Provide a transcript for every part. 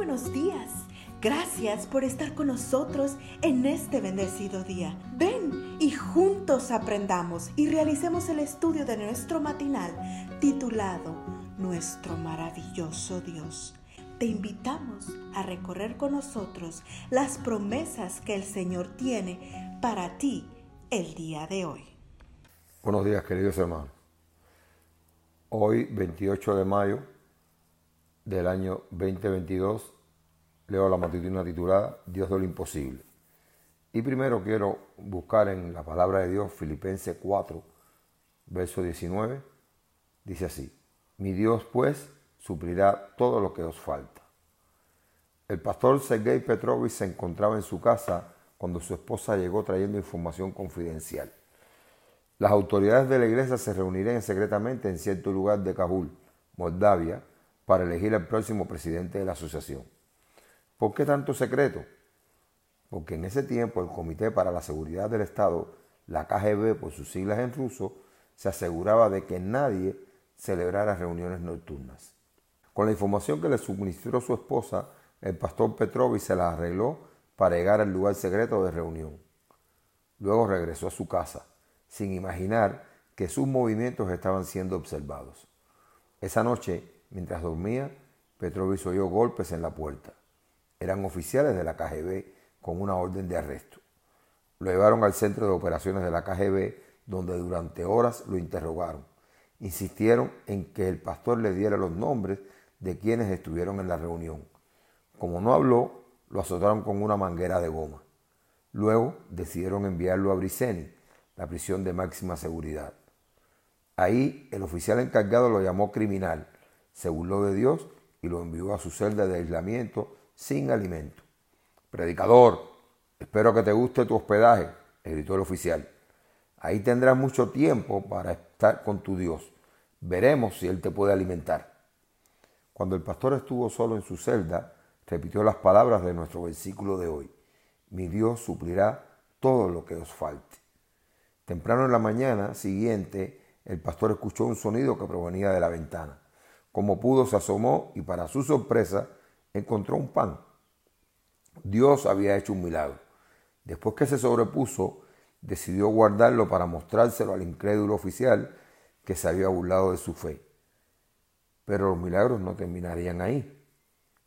buenos días. Gracias por estar con nosotros en este bendecido día. Ven y juntos aprendamos y realicemos el estudio de nuestro matinal titulado Nuestro maravilloso Dios. Te invitamos a recorrer con nosotros las promesas que el Señor tiene para ti el día de hoy. Buenos días queridos hermanos. Hoy 28 de mayo del año 2022 leo la matutina titulada Dios de lo imposible. Y primero quiero buscar en la palabra de Dios Filipenses 4, verso 19. Dice así, mi Dios pues suplirá todo lo que os falta. El pastor Sergei Petrovich se encontraba en su casa cuando su esposa llegó trayendo información confidencial. Las autoridades de la iglesia se reunirían secretamente en cierto lugar de Kabul, Moldavia, para elegir al próximo presidente de la asociación. ¿Por qué tanto secreto? Porque en ese tiempo el Comité para la Seguridad del Estado, la KGB por sus siglas en ruso, se aseguraba de que nadie celebrara reuniones nocturnas. Con la información que le suministró su esposa, el pastor Petrovich se la arregló para llegar al lugar secreto de reunión. Luego regresó a su casa, sin imaginar que sus movimientos estaban siendo observados. Esa noche, mientras dormía, Petrovich oyó golpes en la puerta eran oficiales de la KGB con una orden de arresto. Lo llevaron al centro de operaciones de la KGB, donde durante horas lo interrogaron. Insistieron en que el pastor le diera los nombres de quienes estuvieron en la reunión. Como no habló, lo azotaron con una manguera de goma. Luego decidieron enviarlo a Briseni, la prisión de máxima seguridad. Ahí el oficial encargado lo llamó criminal, se burló de Dios y lo envió a su celda de aislamiento sin alimento. Predicador, espero que te guste tu hospedaje, gritó el oficial. Ahí tendrás mucho tiempo para estar con tu Dios. Veremos si Él te puede alimentar. Cuando el pastor estuvo solo en su celda, repitió las palabras de nuestro versículo de hoy. Mi Dios suplirá todo lo que os falte. Temprano en la mañana siguiente, el pastor escuchó un sonido que provenía de la ventana. Como pudo, se asomó y para su sorpresa encontró un pan. Dios había hecho un milagro. Después que se sobrepuso, decidió guardarlo para mostrárselo al incrédulo oficial que se había burlado de su fe. Pero los milagros no terminarían ahí.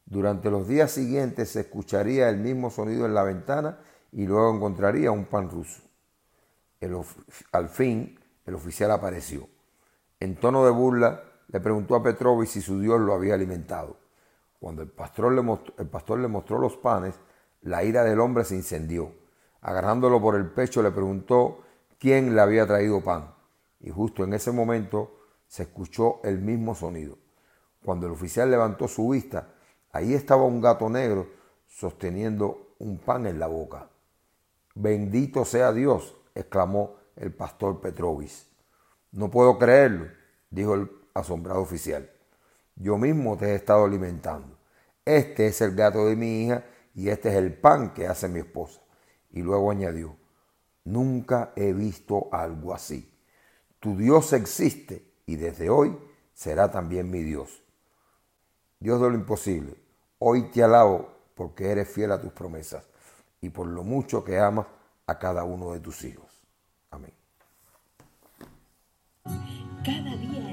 Durante los días siguientes se escucharía el mismo sonido en la ventana y luego encontraría un pan ruso. al fin, el oficial apareció. En tono de burla, le preguntó a Petrovich si su Dios lo había alimentado. Cuando el pastor, le mostró, los panes, la ira del hombre se incendió. Agarrándolo por el pecho le preguntó quién le había traído pan. Y justo en ese momento se escuchó el mismo sonido. Cuando el oficial levantó su vista, ahí estaba un gato negro sosteniendo un pan en la boca. Bendito sea Dios, exclamó el pastor Petrovich. No puedo creerlo, dijo el asombrado oficial. Yo mismo te he estado alimentando. Este es el gato de mi hija y este es el pan que hace mi esposa. Y luego añadió, nunca he visto algo así. Tu Dios existe y desde hoy será también mi Dios. Dios de lo imposible, hoy te alabo porque eres fiel a tus promesas y por lo mucho que amas a cada uno de tus hijos. Amén. Cada día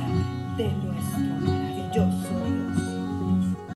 de nuestro maravilloso